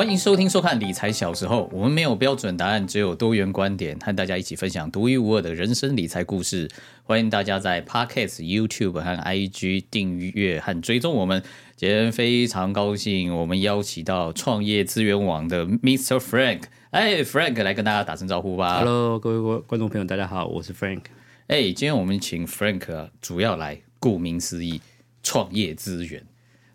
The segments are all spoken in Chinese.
欢迎收听收看理财小时候，我们没有标准答案，只有多元观点，和大家一起分享独一无二的人生理财故事。欢迎大家在 Podcast、YouTube 和 IG 订阅和追踪我们。今天非常高兴，我们邀请到创业资源网的 Mr. Frank。哎，Frank 来跟大家打声招呼吧。Hello，各位观观众朋友，大家好，我是 Frank。哎，今天我们请 Frank 主要来，顾名思义，创业资源。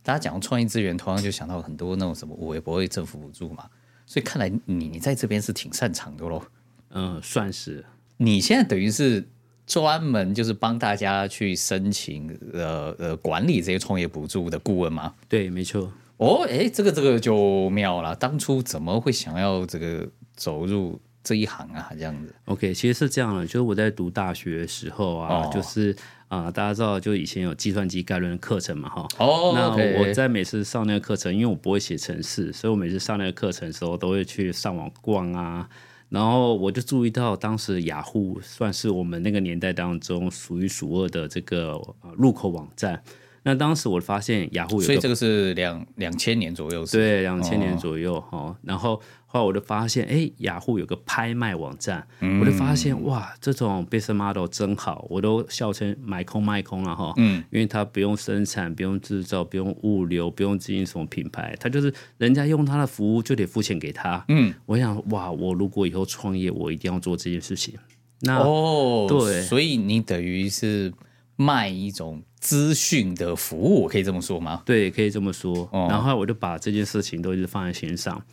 大家讲创业资源，同样就想到很多那种什么我也不会政府补助嘛，所以看来你你在这边是挺擅长的喽。嗯，算是。你现在等于是专门就是帮大家去申请呃呃管理这些创业补助的顾问吗？对，没错。哦，哎，这个这个就妙了。当初怎么会想要这个走入这一行啊？这样子。OK，其实是这样的，就是我在读大学的时候啊，哦、就是。啊，大家知道，就以前有计算机概论的课程嘛，哈。哦。那我在每次上那个课程，因为我不会写程式，所以我每次上那个课程的时候，都会去上网逛啊。然后我就注意到，当时雅虎算是我们那个年代当中数一数二的这个入口网站。那当时我发现雅虎有，所以这个是两两千年左右是，对，两千年左右哈、哦。然后后来我就发现，哎，雅虎有个拍卖网站，嗯、我就发现哇，这种 business model 真好，我都笑称买空卖空了哈。嗯，因为它不用生产，不用制造，不用物流，不用经营什么品牌，它就是人家用它的服务就得付钱给他。嗯，我想哇，我如果以后创业，我一定要做这件事情。那哦，对，所以你等于是卖一种。资讯的服务，可以这么说吗？对，可以这么说。哦、然后我就把这件事情都一直放在心上。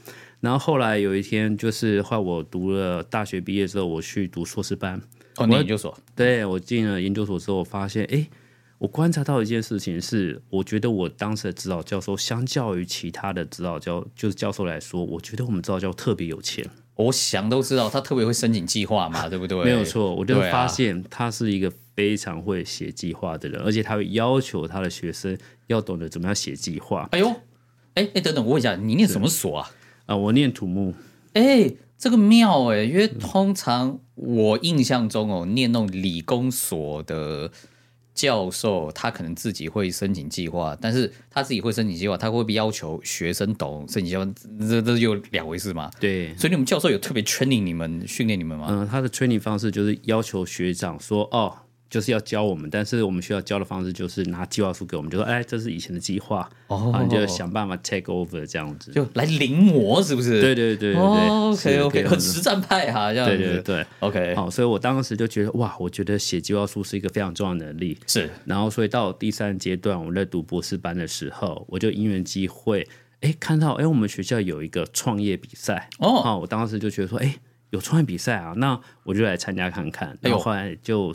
然后后来有一天，就是后来我读了大学毕业之后，我去读硕士班。哦，你研究所？对，我进了研究所之后，我发现，哎，我观察到一件事情是，我觉得我当时的指导教授，相较于其他的指导教就是教授来说，我觉得我们指导教授特别有钱。我想都知道，他特别会申请计划嘛，对不对？没有错，我就发现他是一个。非常会写计划的人，而且他会要求他的学生要懂得怎么样写计划。哎呦，哎哎，等等，我问一下，你念什么所啊？啊，我念土木。哎，这个妙哎，因为通常我印象中哦，念那种理工所的教授，他可能自己会申请计划，但是他自己会申请计划，他会不会要求学生懂申请计划？这这又两回事嘛？对，所以你们教授有特别 training 你们训练你们吗？嗯，他的 training 方式就是要求学长说哦。就是要教我们，但是我们需要教的方式就是拿计划书给我们，就说：“哎，这是以前的计划，哦，然后你就想办法 take over 这样子，就来临摹，是不是？”对对对对对，OK OK，很实战派哈，这样子。对对对，OK。好，所以我当时就觉得哇，我觉得写计划书是一个非常重要的能力。是。然后，所以到第三阶段，我在读博士班的时候，我就因缘机会，哎，看到哎，我们学校有一个创业比赛哦，好，我当时就觉得说，哎，有创业比赛啊，那我就来参加看看。然后后来就。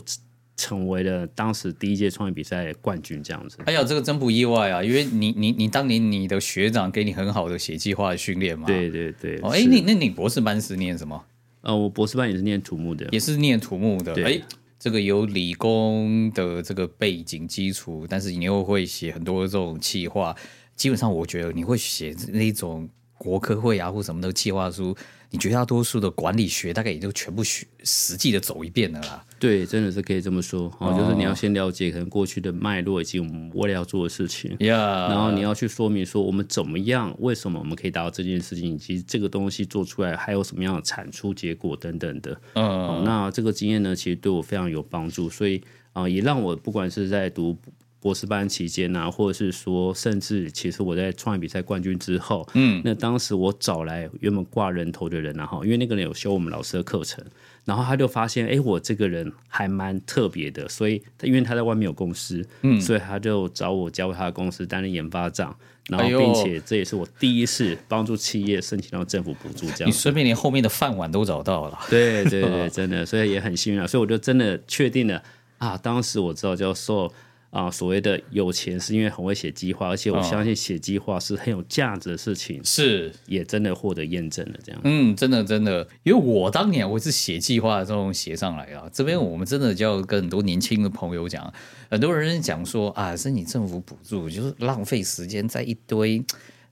成为了当时第一届创业比赛冠军，这样子。哎呀，这个真不意外啊，因为你你你当年你的学长给你很好的写计划的训练嘛。对对对。哦，哎，你那你博士班是念什么？呃，我博士班也是念土木的，也是念土木的。对哎，这个有理工的这个背景基础，但是你又会写很多这种企划。基本上，我觉得你会写那种国科会啊或什么的计划书。你绝大多数的管理学大概也就全部学实际的走一遍了啦。对，真的是可以这么说哦，就是你要先了解可能过去的脉络以及我们未来要做的事情，Yeah. 然后你要去说明说我们怎么样，为什么我们可以达到这件事情，以及这个东西做出来还有什么样的产出结果等等的。嗯、uh.，那这个经验呢，其实对我非常有帮助，所以啊、呃，也让我不管是在读。博士班期间啊，或者是说，甚至其实我在创业比赛冠军之后，嗯，那当时我找来原本挂人头的人，然后因为那个人有修我们老师的课程，然后他就发现，哎，我这个人还蛮特别的，所以因为他在外面有公司，嗯，所以他就找我加入他的公司担任研发长，然后并且这也是我第一次帮助企业申请到政府补助，这样你顺便连后面的饭碗都找到了，对对对，真的，所以也很幸运啊，所以我就真的确定了啊，当时我知道叫做。啊，所谓的有钱是因为很会写计划，而且我相信写计划是很有价值的事情，是、哦、也真的获得验证了这样。嗯，真的真的，因为我当年我是写计划的这种写上来啊，这边我们真的就要跟很多年轻的朋友讲，很多人讲说啊，申请政府补助就是浪费时间在一堆。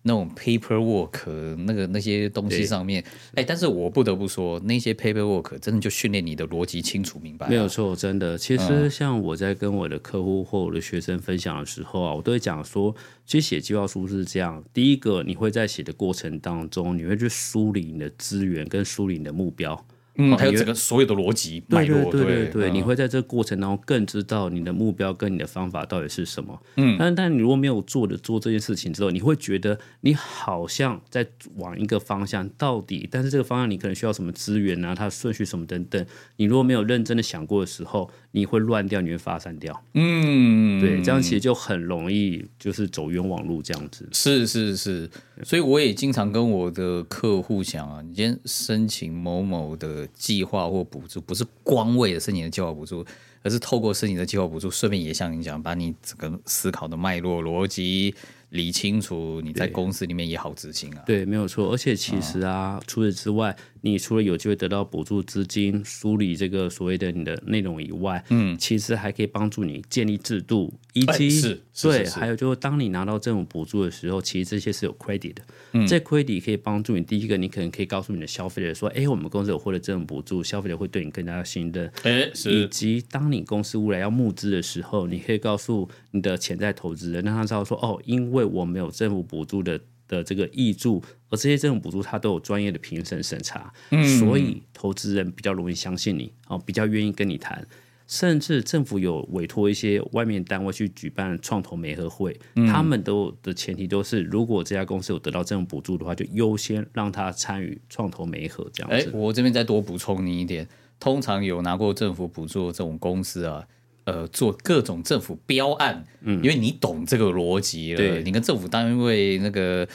那种 paperwork 那个那些东西上面，哎，但是我不得不说，那些 paperwork 真的就训练你的逻辑清楚明白。没有错，真的。其实像我在跟我的客户或我的学生分享的时候啊，我都会讲说，其实写计划书是这样：第一个，你会在写的过程当中，你会去梳理你的资源跟梳理你的目标。嗯，还有整个所有的逻辑脉络，对对对对对，你会在这个过程当中更知道你的目标跟你的方法到底是什么。嗯，但但你如果没有做的做这件事情之后，你会觉得你好像在往一个方向到底，但是这个方向你可能需要什么资源啊，它的顺序什么等等，你如果没有认真的想过的时候，你会乱掉，你会发散掉。嗯，对，这样其实就很容易就是走冤枉路这样子。是是是，所以我也经常跟我的客户讲啊，你今天申请某某的。计划或补助不是光为了申请的计划补助，而是透过申请的计划补助，顺便也像你讲，把你整个思考的脉络逻辑。理清楚，你在公司里面也好执行啊。对，没有错。而且其实啊，哦、除此之外，你除了有机会得到补助资金、梳理这个所谓的你的内容以外，嗯，其实还可以帮助你建立制度，以及、欸、是，对，还有就是当你拿到政府补助的时候，其实这些是有 credit 的。嗯，这 credit 可以帮助你。第一个，你可能可以告诉你的消费者说：“哎、欸，我们公司有获得政府补助，消费者会对你更加信任。”哎，是。以及当你公司未来要募资的时候，你可以告诉你的潜在投资人，让他知道说：“哦，因为我没有政府补助的的这个益助，而这些政府补助它都有专业的评审审查，嗯，所以投资人比较容易相信你，哦，比较愿意跟你谈。甚至政府有委托一些外面单位去举办创投媒合会，嗯，他们都的前提都是，如果这家公司有得到政府补助的话，就优先让他参与创投媒合这样子。哎，我这边再多补充你一点，通常有拿过政府补助的这种公司啊。呃，做各种政府标案，嗯，因为你懂这个逻辑了，对，你跟政府单位那个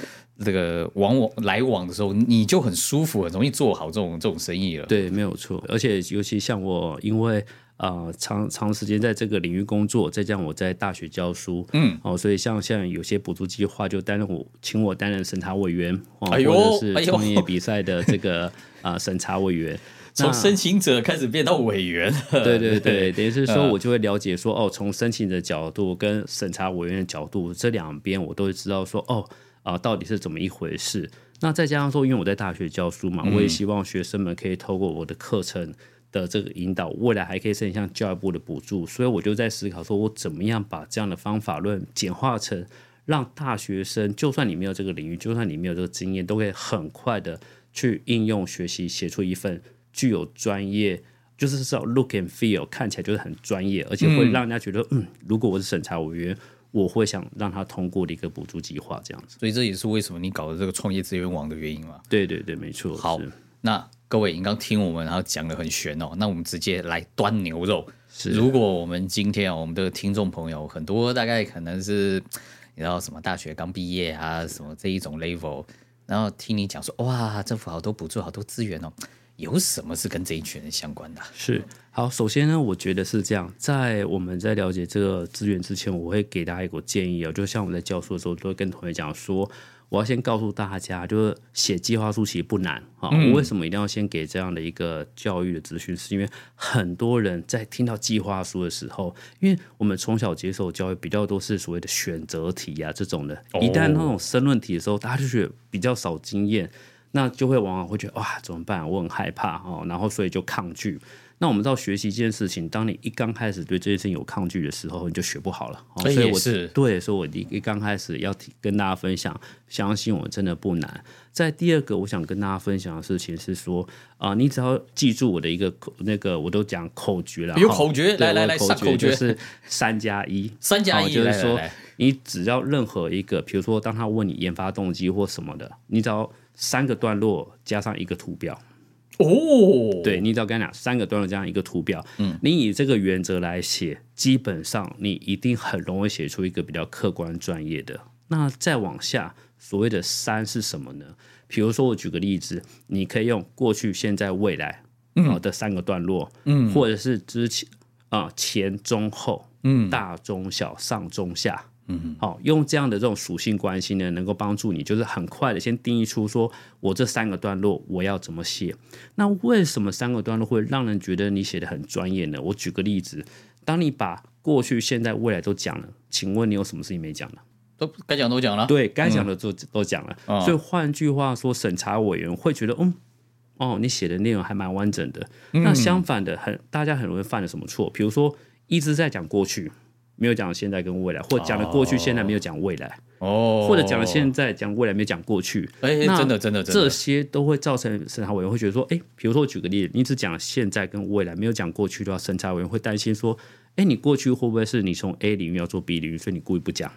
这个往往来往的时候，你就很舒服，很容易做好这种这种生意了。对，没有错。而且尤其像我，因为啊、呃、长长时间在这个领域工作，再加上我在大学教书，嗯，哦，所以像像有些补助计划，就担任我请我担任审查委员，哦，哎、或者是创业比赛的这个啊审、呃、查委员。从申请者开始变到委员，对对对，等于是说我就会了解说，哦，从申请者角度跟审查委员的角度这两边，我都会知道说，哦啊，到底是怎么一回事。那再加上说，因为我在大学教书嘛，我也希望学生们可以透过我的课程的这个引导，未来还可以申请像教育部的补助。所以我就在思考说，我怎么样把这样的方法论简化成，让大学生就算你没有这个领域，就算你没有这个经验，都可以很快的去应用学习，写出一份。具有专业，就是说 look and feel 看起来就是很专业，而且会让人家觉得，嗯，嗯，如果我是审查委员，我会想让他通过的一个补助计划这样子。所以这也是为什么你搞的这个创业资源网的原因嘛？对对对，没错。好，那各位，你刚听我们然后讲的很玄哦，那我们直接来端牛肉。是，如果我们今天啊，我们的听众朋友很多，大概可能是你知道什么大学刚毕业啊，什么这一种 level，然后听你讲说，哇，政府好多补助，好多资源哦。有什么是跟这一群人相关的？是好，首先呢，我觉得是这样，在我们在了解这个资源之前，我会给大家一个建议啊，就像我们在教书的时候，都会跟同学讲说，我要先告诉大家，就是写计划书其实不难啊。我为什么一定要先给这样的一个教育的资讯？是因为很多人在听到计划书的时候，因为我们从小接受教育比较多是所谓的选择题啊这种的，一旦那种申论题的时候，大家就觉得比较少经验。那就会往往会觉得哇，怎么办？我很害怕哦，然后所以就抗拒。那我们知道学习这件事情，当你一刚开始对这件事情有抗拒的时候，你就学不好了。所以我是对，所以我一一刚开始要跟大家分享，相信我真的不难。在第二个，我想跟大家分享的事情是说啊、呃，你只要记住我的一个那个，我都讲口诀了。有口诀，来来来，口诀就是三加一，三加一，就是说你只要任何一个，比如说当他问你研发动机或什么的，你只要。三个段落加上一个图表哦，对，你只要跟他讲三个段落加上一个图表，嗯，你以这个原则来写，基本上你一定很容易写出一个比较客观专业的。那再往下，所谓的三是什么呢？比如说我举个例子，你可以用过去、现在、未来啊的三个段落，嗯，或者是之前啊前、中、后，嗯，大、中、小、上、中、下。嗯，好，用这样的这种属性关系呢，能够帮助你，就是很快的先定义出说，我这三个段落我要怎么写。那为什么三个段落会让人觉得你写的很专业呢？我举个例子，当你把过去、现在、未来都讲了，请问你有什么事情没讲呢？都该讲都讲了，对，该讲的都、嗯、都讲了。哦、所以换句话说，审查委员会觉得，嗯，哦，你写的内容还蛮完整的。嗯、那相反的，很大家很容易犯了什么错？比如说一直在讲过去，没有讲现在跟未来，或讲了过去，现在没有讲未来。哦，或者讲了现在，讲未来，没讲过去。哎，真的，真的，真的，这些都会造成审查委员会觉得说，哎，比如说我举个例子，你只讲了现在跟未来，没有讲过去的话，审查委员会担心说，哎，你过去会不会是你从 A 领域要做 B 领域，所以你故意不讲？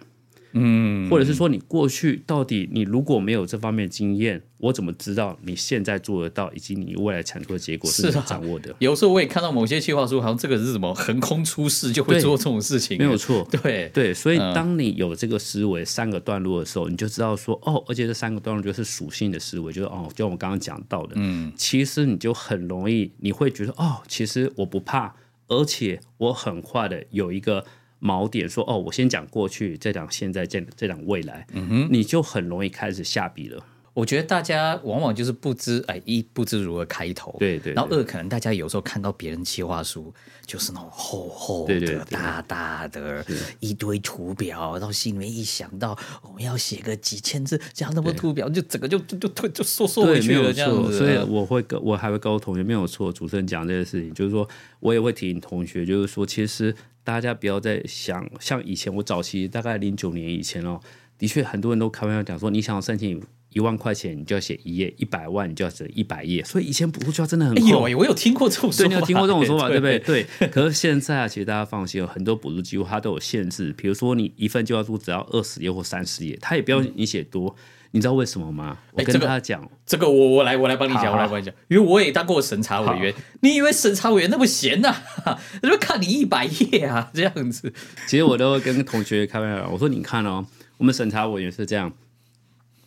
嗯，或者是说你过去到底你如果没有这方面经验，我怎么知道你现在做得到，以及你未来产出的结果是你掌握的？啊、有时候我也看到某些计划书，好像这个是什么横空出世就会做这种事情，没有错。对对，所以当你有这个思维三个段落的时候，你就知道说哦，而且这三个段落就是属性的思维，就是哦，就我们刚刚讲到的，嗯，其实你就很容易，你会觉得哦，其实我不怕，而且我很快的有一个。锚点说哦，我先讲过去，再讲现在，再再讲未来，嗯哼，你就很容易开始下笔了。我觉得大家往往就是不知哎，一不知如何开头，对，对对，然后二可能大家有时候看到别人企划书，就是那种厚厚的、对对对大大的一堆图表，然后心里面一想到我们要写个几千字，这样那么图表，就整个就就就就就缩缩回去了这样子。所以我会跟我还会告诉同学没有错，主持人讲这个事情，就是说我也会提醒同学，就是说其实。大家不要再想像以前，我早期大概零九年以前哦，的确很多人都开玩笑讲说，你想要申请一万块钱，你就要写一页；一百万，你就要写一百页。所以以前补助真的很厚。有，我有听过这种说法。对，你有听过这种说法，对不对？对。可是现在啊，其实大家放心，有很多补助机构它都有限制，比如说你一份计划书只要二十页或三十页，它也不要你写多。嗯你知道为什么吗？我跟他讲，这个、这个我我来我来帮你讲，我来帮你讲，因为我也当过审查委员。你以为审查委员那么闲呐、啊？就看你一百页啊，这样子。其实我都会跟同学开玩笑，我说你看哦，我们审查委员是这样，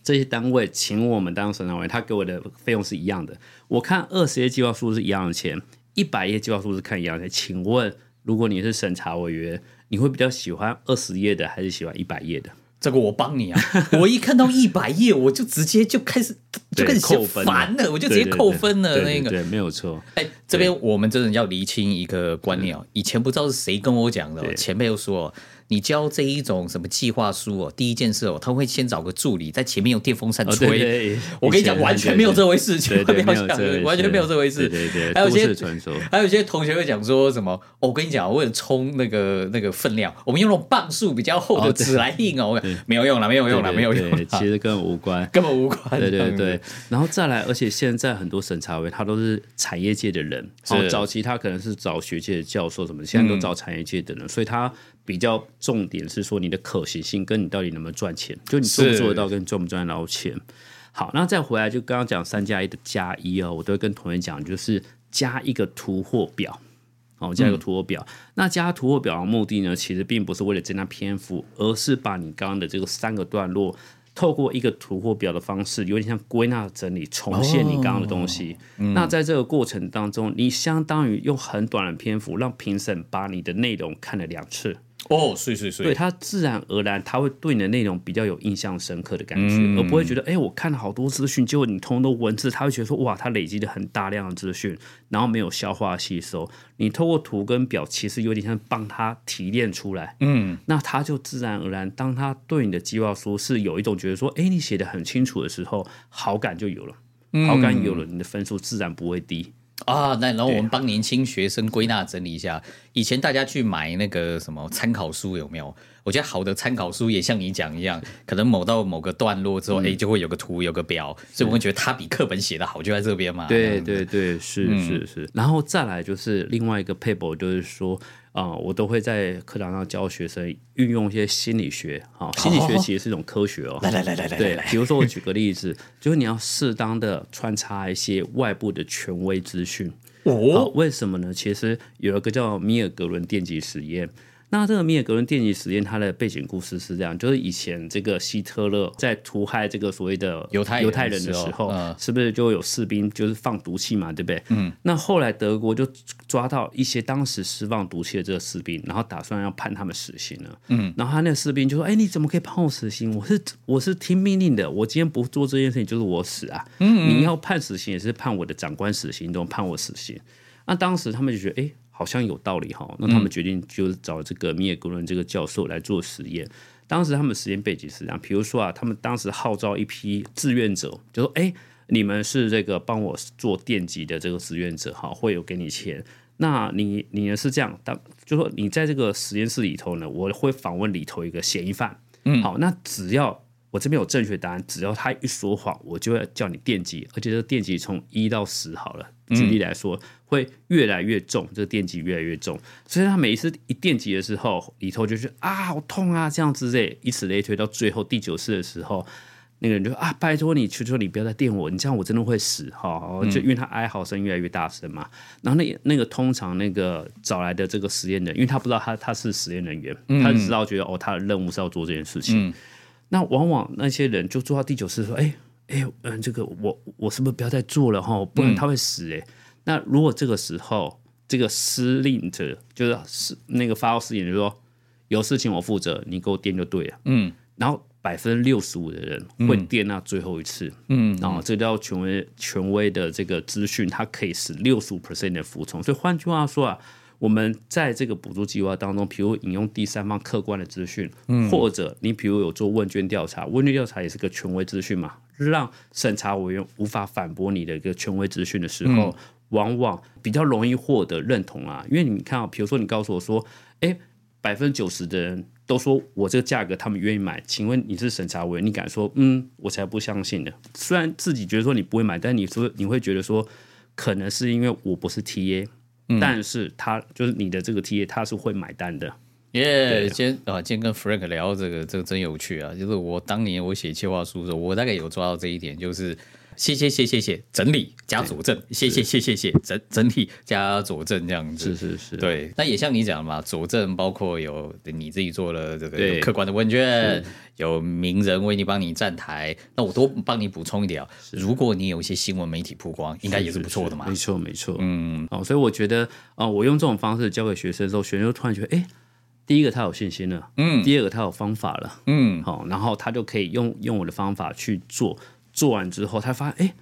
这些单位请我们当审查委员，他给我的费用是一样的。我看二十页计划书是一样的钱，一百页计划书是看一样的钱。请问，如果你是审查委员，你会比较喜欢二十页的，还是喜欢一百页的？这个我帮你啊！我一看到一百页，我就直接就开始就开始嫌烦了，我就直接扣分了。那个对，没有错。哎，这边我们真的要厘清一个观念哦。以前不知道是谁跟我讲的，前辈又说。你教这一种什么计划书哦，第一件事哦，他会先找个助理在前面用电风扇吹。哦、对对，我跟你讲，完全没有这回事，千万不要想，完全没有这回事。对对，还有些还有一些同学会讲说什么，哦、我跟你讲，为了冲那个那个分量，我们用那种磅数比较厚的纸来印哦，没有用了，没有用了，没有用了，其实根本无关，根本无关。对对对，然后再来，而且现在很多审查委他都是产业界的人，哦，早期他可能是找学界的教授什么的，现在都找产业界的人，所以他。比较重点是说你的可行性跟你到底能不能赚钱，就你做不做得到，跟你赚不赚得到钱。好，那再回来就刚刚讲三加一的加一哦，我都会跟同学讲，就是加一个图或表，哦，加一个图或表。嗯、那加图或表的目的呢，其实并不是为了增加篇幅，而是把你刚刚的这个三个段落，透过一个图或表的方式，有点像归纳整理，重现你刚刚的东西。哦嗯、那在这个过程当中，你相当于用很短的篇幅，让评审把你的内容看了两次。哦，是是是，对，他自然而然他会对你的内容比较有印象深刻的感觉，嗯、而不会觉得，哎，我看了好多资讯，结果你通通都文字，他会觉得说，哇，他累积了很大量的资讯，然后没有消化吸收。你透过图跟表，其实有点像帮他提炼出来，嗯，那他就自然而然，当他对你的计划书是有一种觉得说，哎，你写的很清楚的时候，好感就有了，好感有了，你的分数自然不会低。啊，那然后我们帮年轻学生归纳整理一下，以前大家去买那个什么参考书有没有？我觉得好的参考书也像你讲一样，可能某到某个段落之后，哎、嗯，就会有个图，有个表，所以我会觉得它比课本写的好，就在这边嘛。对对对，是、嗯、是是。然后再来就是另外一个 paper，就是说。啊、嗯，我都会在课堂上教学生运用一些心理学啊，心理学其实是一种科学哦。来来来来来，对，比如说我举个例子，就是你要适当的穿插一些外部的权威资讯哦。为什么呢？其实有一个叫米尔格伦电极实验。那这个米尔格伦电极实验，它的背景故事是这样：就是以前这个希特勒在屠害这个所谓的犹太犹太人的时候，嗯、是不是就有士兵就是放毒气嘛？对不对？嗯。那后来德国就抓到一些当时释放毒气的这个士兵，然后打算要判他们死刑了。嗯。然后他那个士兵就说：“哎，你怎么可以判我死刑？我是我是听命令的，我今天不做这件事情就是我死啊！嗯，嗯。你要判死刑也是判我的长官死刑，都判我死刑。那当时他们就觉得，哎。好像有道理哈，那他们决定就是找这个米尔格伦这个教授来做实验。当时他们实验背景是这样，比如说啊，他们当时号召一批志愿者，就说：“哎，你们是这个帮我做电极的这个志愿者，哈，会有给你钱。那你你呢是这样，当就说你在这个实验室里头呢，我会访问里头一个嫌疑犯，嗯，好，那只要。”我这边有正确答案，只要他一说谎，我就会叫你电击，而且这电击从一到十好了，举例来说、嗯、会越来越重，这个电击越来越重，所以他每一次一电击的时候，里头就是啊好痛啊这样子类，以此类推，到最后第九次的时候，那个人就啊拜托你，求求你不要再电我，你这样我真的会死哈，就因为他哀嚎声越来越大声嘛，然后那那个通常那个找来的这个实验人，因为他不知道他他是实验人员，他只知道觉得哦他的任务是要做这件事情。嗯。那往往那些人就做到第九次说：“哎哎，嗯，这个我我是不是不要再做了哈？不然他会死哎。嗯”那如果这个时候这个司令者就是是那个发号施令，就说有事情我负责，你给我电就对了。嗯，然后百分之六十五的人会电那最后一次。嗯，然后这叫权威权威的这个资讯，它可以使六十五 percent 的服从。所以换句话说啊。我们在这个补助计划当中，比如引用第三方客观的资讯，嗯，或者你比如有做问卷调查，问卷调查也是个权威资讯嘛，让审查委员无法反驳你的一个权威资讯的时候，嗯，往往比较容易获得认同啊。因为你看啊，比如说你告诉我说，哎，百分之九十的人都说我这个价格他们愿意买，请问你是审查委员，你敢说嗯，我才不相信呢？虽然自己觉得说你不会买，但你说你会觉得说，可能是因为我不是 TA。但是他就是你的这个 TA，他是会买单的。耶、yeah，今天啊，今天跟 Frank 聊这个，这个真有趣啊！就是我当年我写计划书的时候，我大概有抓到这一点，就是。谢谢谢谢谢，整理加佐证，谢谢谢谢谢，整整体加佐证这样子，是是是，对。那也像你讲的嘛，佐证包括有你自己做了这个有客观的问卷，有名人为你帮你站台，那我多帮你补充一点啊。如果你有一些新闻媒体曝光，应该也是不错的嘛。没错没错，嗯，哦，所以我觉得啊、呃，我用这种方式教给学生的时候，学生就突然觉得，哎，第一个他有信心了，嗯，第二个他有方法了，嗯，好，然后他就可以用用我的方法去做。做完之后，他发现，哎，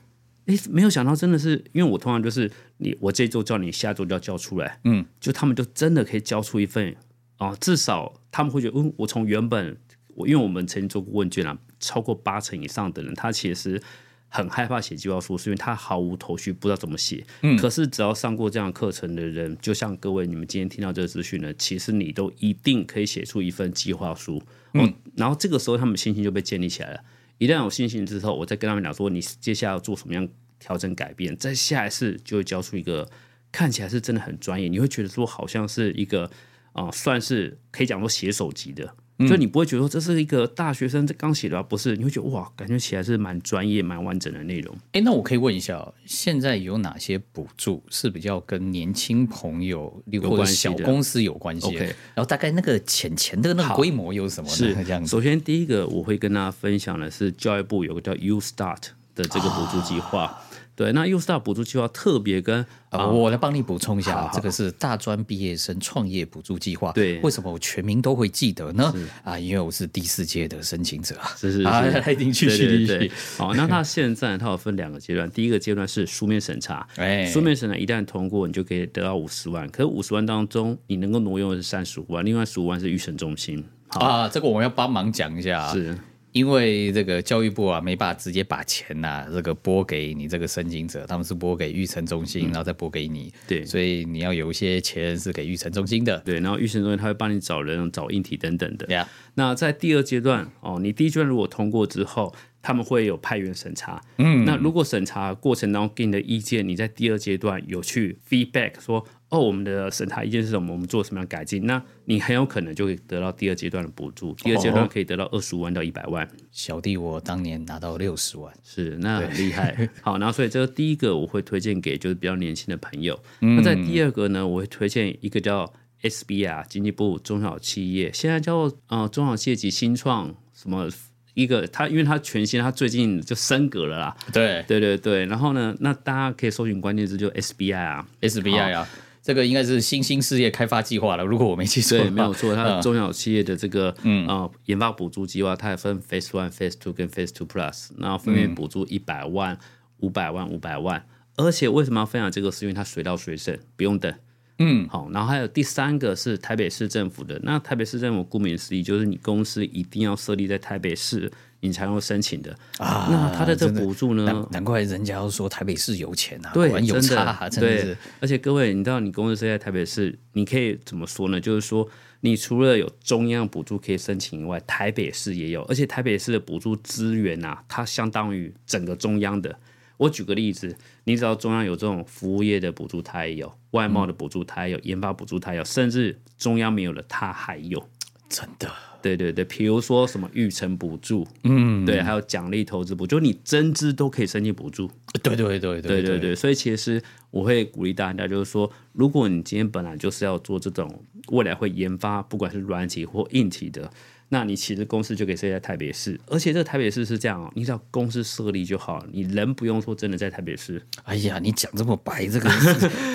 哎，没有想到，真的是，因为我通常就是你，我这周叫你，下周就要交出来，嗯，就他们就真的可以交出一份啊、哦，至少他们会觉得，嗯，我从原本我，因为我们曾经做过问卷啊，超过八成以上的人，他其实很害怕写计划书，是因为他毫无头绪，不知道怎么写。嗯，可是只要上过这样课程的人，就像各位你们今天听到这个资讯呢，其实你都一定可以写出一份计划书，嗯、哦，然后这个时候他们信心就被建立起来了。一旦有信心之后，我再跟他们讲说，你接下来要做什么样调整改变，在下一次就会交出一个看起来是真的很专业，你会觉得说好像是一个啊、呃，算是可以讲说写手级的。所以你不会觉得说这是一个大学生在刚写的，不是？你会觉得哇，感觉起来是蛮专业、蛮完整的内容。哎，那我可以问一下，现在有哪些补助是比较跟年轻朋友或者小公司有关系？OK，然后大概那个钱钱的那个规模有什么呢？是这样子。首先，第一个我会跟大家分享的是教育部有个叫 U Start 的这个补助计划。啊对，那 U Start 补助计划特别跟啊、呃，我来帮你补充一下，好好这个是大专毕业生创业补助计划。对，为什么我全民都会记得呢？啊，因为我是第四届的申请者啊。是是是，啊，一定去去去。对，好，那他现在他有分两个阶段，第一个阶段是书面审查，哎，书面审查一旦通过，你就可以得到五十万。可是五十万当中，你能够挪用的是三十五万，另外十五万是预审中心。啊，这个我们要帮忙讲一下。是。因为这个教育部啊，没办法直接把钱呐、啊，这个拨给你这个申请者，他们是拨给育成中心，嗯、然后再拨给你。对，所以你要有一些钱是给育成中心的。对，然后育成中心他会帮你找人、找硬体等等的。Yeah. 那在第二阶段哦，你第一阶段如果通过之后，他们会有派员审查。嗯，那如果审查过程当中给你的意见，你在第二阶段有去 feedback 说。哦，我们的审查意见是什么？我们做什么样改进？那你很有可能就会得到第二阶段的补助。第二阶段可以得到二十五万到一百万。小弟我当年拿到六十万，是那很厉害。好，然后所以这个第一个我会推荐给就是比较年轻的朋友。嗯、那在第二个呢，我会推荐一个叫 SBI 经济部中小企业，现在叫做呃中小企业及新创什么一个，它因为它全新，它最近就升格了啦。对对对对，然后呢，那大家可以搜寻关键字就 SBI 啊，SBI 啊。这个应该是新兴事业开发计划了，如果我没记错。对，没有错，它的中小企业的这个嗯啊、呃、研发补助计划，它也分 Phase One、Phase Two 跟 Phase Two Plus，然后分别补助一百万、五百万、五百万。而且为什么要分享这个？是因为它水到水省，不用等。嗯，好，然后还有第三个是台北市政府的。那台北市政府顾名思义，就是你公司一定要设立在台北市，你才能申请的啊。那他的这个补助呢？难，怪人家要说台北市有钱啊，对，有差啊，真的，对。而且各位，你知道你公司设在台北市，你可以怎么说呢？就是说，你除了有中央补助可以申请以外，台北市也有，而且台北市的补助资源啊，它相当于整个中央的。我举个例子，你知道中央有这种服务业的补助，它也有外贸的补助，它也有研发补助，它也有，甚至中央没有的，它还有。真的，对对对，比如说什么育成补助，嗯，对，还有奖励投资补助，就你增资都可以申请补助。对对对对对对对，所以其实我会鼓励大家，就是说，如果你今天本来就是要做这种未来会研发，不管是软体或硬体的。那你其实公司就可以设在台北市，而且这个台北市是这样哦，你只要公司设立就好，你人不用说真的在台北市。哎呀，你讲这么白，这个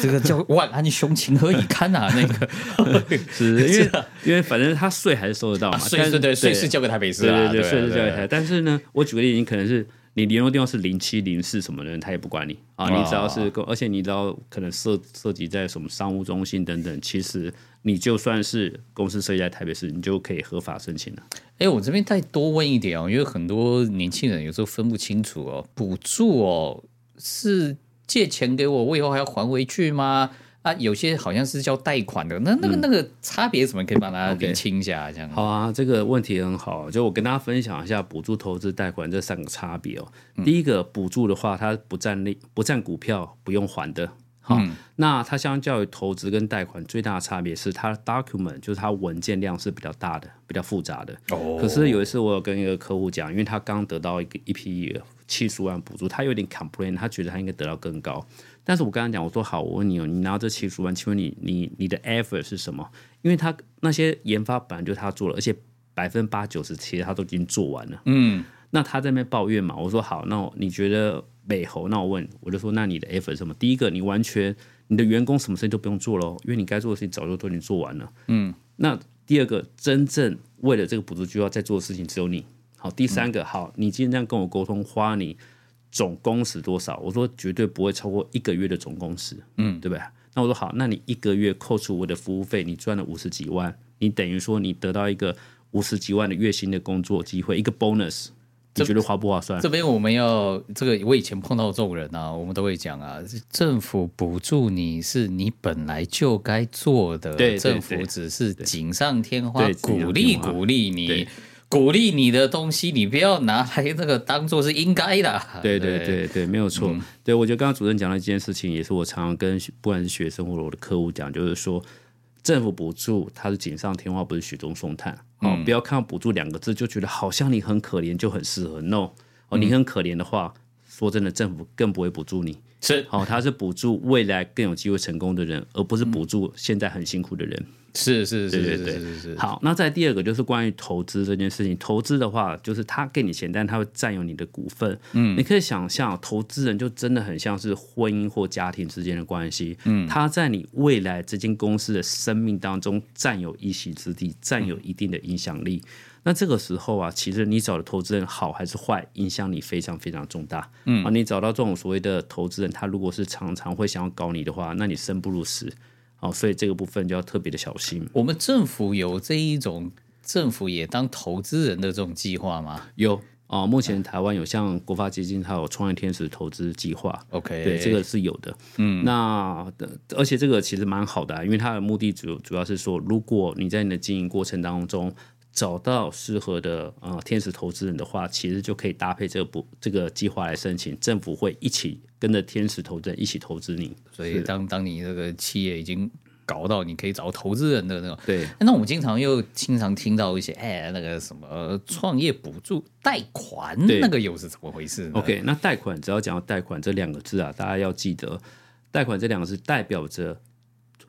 这个叫万安兄情何以堪啊？那个 是因为因为反正他税还是收得到嘛，税是对税是交给台北市啊，对对对，税是交给台。但是呢，我举个例子，你可能是。你联络电话是零七零四什么的人，他也不管你啊。你只要是，而且你知道可能涉涉及在什么商务中心等等，其实你就算是公司设立在台北市，你就可以合法申请了。哎，我这边再多问一点哦，因为很多年轻人有时候分不清楚哦，补助哦是借钱给我，我以后还要还回去吗？啊，有些好像是叫贷款的，那那个那个差别怎么可以帮大家给清一下？嗯、这样好啊，这个问题很好，就我跟大家分享一下补助、投资、贷款这三个差别哦。嗯、第一个补助的话，它不占利、不占股票，不用还的。好，嗯、那它相较于投资跟贷款最大的差别是，它 document 就是它文件量是比较大的、比较复杂的。哦。可是有一次我有跟一个客户讲，因为他刚得到一个一批七十万补助，他有点 complain，他觉得他应该得到更高。但是我刚刚讲，我说好，我问你哦，你拿这七十万，请问你你你的 effort 是什么？因为他那些研发本来就他做了，而且百分之八九十其实他都已经做完了。嗯，那他在那边抱怨嘛？我说好，那你觉得美猴？那我问，我就说那你的 effort 是什么？第一个，你完全你的员工什么事情都不用做了，因为你该做的事情早就都已经做完了。嗯，那第二个，真正为了这个补助就要在做的事情只有你。好，第三个，好，你今天这样跟我沟通，花你。总工时多少？我说绝对不会超过一个月的总工时，嗯，对不对？那我说好，那你一个月扣除我的服务费，你赚了五十几万，你等于说你得到一个五十几万的月薪的工作机会，一个 bonus，你觉得划不划算？这边我们要这个，我以前碰到这种人啊，我们都会讲啊，政府补助你是你本来就该做的，对，政府只是锦上添花，鼓励鼓励你。鼓励你的东西，你不要拿来这个当做是应该的。对对对对，没有错。嗯、对，我觉得刚刚主任讲的一件事情，也是我常常跟不管是学生或者我的客户讲，就是说政府补助它是锦上添花，不是雪中送炭。哦，嗯、不要看到补助两个字就觉得好像你很可怜就很适合。No，哦，你很可怜的话，嗯、说真的，政府更不会补助你。是，好、哦，他是补助未来更有机会成功的人，而不是补助现在很辛苦的人。嗯是是是是是是是。好，那在第二个就是关于投资这件事情。投资的话，就是他给你钱，但他会占有你的股份。嗯，你可以想象，投资人就真的很像是婚姻或家庭之间的关系。嗯，他在你未来这间公司的生命当中占有一席之地，占有一定的影响力。嗯、那这个时候啊，其实你找的投资人好还是坏，影响你非常非常重大。嗯，啊，你找到这种所谓的投资人，他如果是常常会想要搞你的话，那你生不如死。哦，所以这个部分就要特别的小心。我们政府有这一种政府也当投资人的这种计划吗？有啊、哦，目前台湾有像国发基金，它有创业天使投资计划。OK，对，这个是有的。嗯，那而且这个其实蛮好的、啊，因为它的目的主主要是说，如果你在你的经营过程当中找到适合的呃天使投资人的话，其实就可以搭配这个补这个计划来申请，政府会一起。跟着天使投资人一起投资你，所以当当你这个企业已经搞到你可以找投资人的那种，对。那我们经常又经常听到一些哎，那个什么创业补助贷款，那个又是怎么回事？OK，那贷款只要讲到贷款这两个字啊，大家要记得，贷款这两个字代表着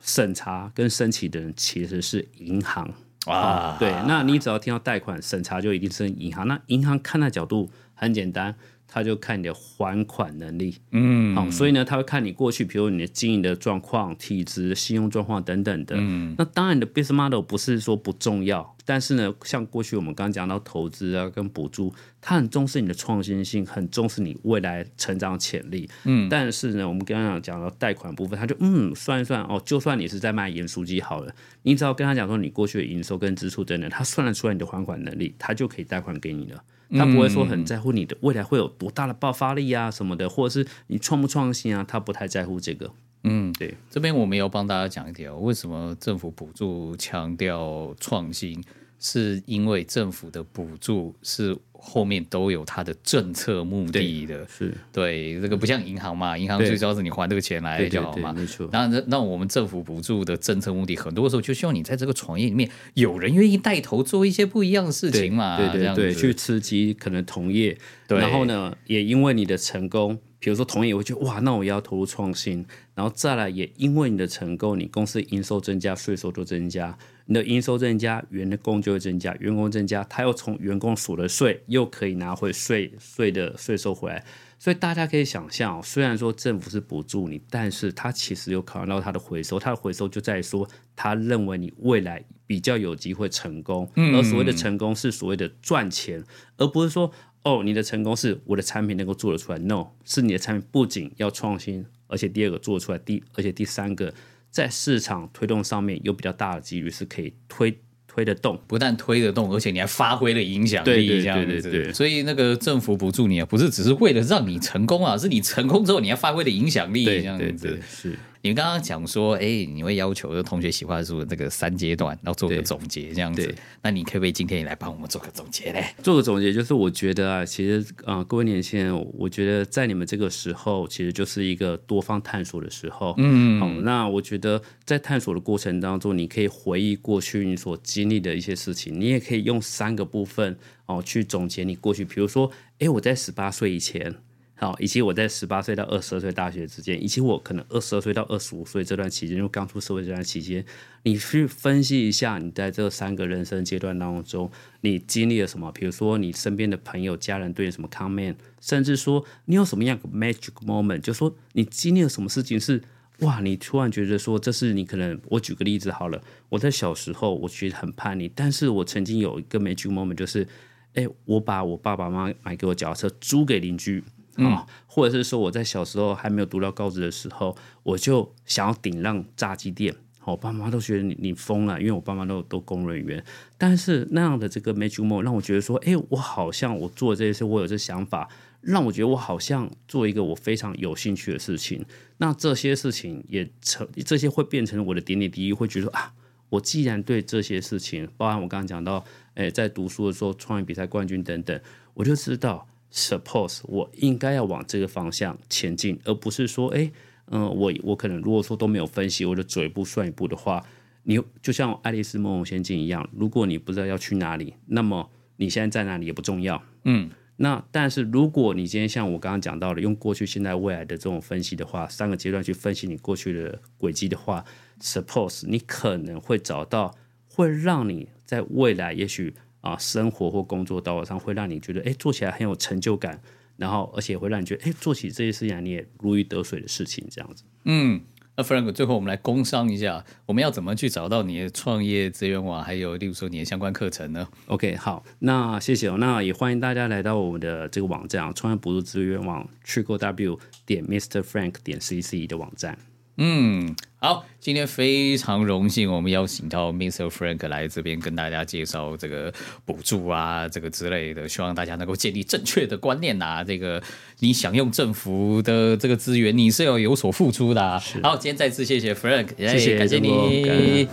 审查跟申请的人其实是银行啊、哦。对，那你只要听到贷款审查，就一定是银行。那银行看的角度很简单。他就看你的还款能力。嗯，好，所以呢，他会看你过去，比如你的经营的状况、体质、信用状况等等的。嗯，那当然，你的 business model 不是说不重要，但是呢，像过去我们刚刚讲到投资啊，跟补助，他很重视你的创新性，很重视你未来成长潜力。嗯，但是呢，我们刚刚讲到贷款部分，他就嗯算一算哦，就算你是在卖盐酥鸡好了，你只要跟他讲说你过去的营收跟支出等等，他算得出来你的还款能力，他就可以贷款给你了。他不会说很在乎你的未来会有多大的爆发力啊什么的，或者是你创不创新啊，他不太在乎这个。嗯，对。这边我们要帮大家讲一条，为什么政府补助强调创新，是因为政府的补助是。后面都有它的政策目的的，是对这个不像银行嘛，银行最主要是你还这个钱来就好嘛，没错。那那我们政府补助的政策目的，很多时候就希望你在这个创业里面有人愿意带头做一些不一样的事情嘛，对对对，去刺激可能同业。对，然后呢，也因为你的成功，比如说同业会觉得哇，那我也要投入创新，然后再来也因为你的成功，你公司营收增加，税收就增加。你的营收增加，员工就会增加，员工增加，他又从员工所得税又可以拿回税税的税收回来，所以大家可以想象，虽然说政府是补助你，但是他其实有考虑到他的回收，他的回收就在于说，他认为你未来比较有机会成功，而所谓的成功是所谓的赚钱，而不是说哦，你的成功是我的产品能够做得出来，no，是你的产品不仅要创新，而且第二个做出来，第而且第三个。在市场推动上面有比较大的几率是可以推推得动，不但推得动，而且你还发挥了影响力，这样子。对对对对对。所以那个政府补助你啊，不是只是为了让你成功啊，是你成功之后你要发挥的影响力，这样子。对对对，是。你们刚刚讲说，哎、欸，你会要求同学喜欢说这个三阶段，然后做个总结这样子。那你可不可以今天也来帮我们做个总结呢？做个总结就是，我觉得啊，其实啊、呃，各位年轻人，我觉得在你们这个时候，其实就是一个多方探索的时候。嗯，好，那我觉得在探索的过程当中，你可以回忆过去你所经历的一些事情，你也可以用三个部分哦去总结你过去，比如说，哎、欸，我在十八岁以前。好，以及我在十八岁到二十二岁大学之间，以及我可能二十二岁到二十五岁这段期间，就刚出社会这段期间，你去分析一下，你在这三个人生阶段当中，你经历了什么？比如说，你身边的朋友、家人对你什么 comment，甚至说你有什么样的 magic moment，就说你经历了什么事情是哇，你突然觉得说这是你可能。我举个例子好了，我在小时候我觉得很叛逆，但是我曾经有一个 magic moment，就是哎，我把我爸爸妈妈买给我脚踏车租给邻居。啊、嗯哦，或者是说我在小时候还没有读到高职的时候，我就想要顶让炸鸡店，我爸妈都觉得你你疯了，因为我爸妈都都公务人员。但是那样的这个 magic moment 让我觉得说，哎，我好像我做这些事，我有这想法，让我觉得我好像做一个我非常有兴趣的事情。那这些事情也成，这些会变成我的点点滴滴，会觉得啊，我既然对这些事情，包含我刚刚讲到，哎，在读书的时候创业比赛冠军等等，我就知道。Suppose 我应该要往这个方向前进，而不是说，哎，嗯、呃，我我可能如果说都没有分析，我就走一步算一步的话，你就像《爱丽丝梦游仙境》一样，如果你不知道要去哪里，那么你现在在哪里也不重要。嗯，那但是如果你今天像我刚刚讲到的，用过去、现在、未来的这种分析的话，三个阶段去分析你过去的轨迹的话，Suppose 你可能会找到会让你在未来也许。啊，生活或工作道路上会让你觉得，哎，做起来很有成就感，然后而且会让你觉得，哎，做起这些事情来你也如鱼得水的事情，这样子。嗯，那 Frank，最后我们来工商一下，我们要怎么去找到你的创业资源网，还有例如说你的相关课程呢？OK，好，那谢谢哦，那也欢迎大家来到我们的这个网站啊，创业补助资源网，Triple W 点 Mr Frank 点 CC 的网站。嗯，好，今天非常荣幸，我们邀请到 Mr. Frank 来这边跟大家介绍这个补助啊，这个之类的，希望大家能够建立正确的观念呐、啊。这个你享用政府的这个资源，你是要有所付出的、啊。好，今天再次谢谢 Frank，谢谢，感谢你，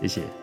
谢谢。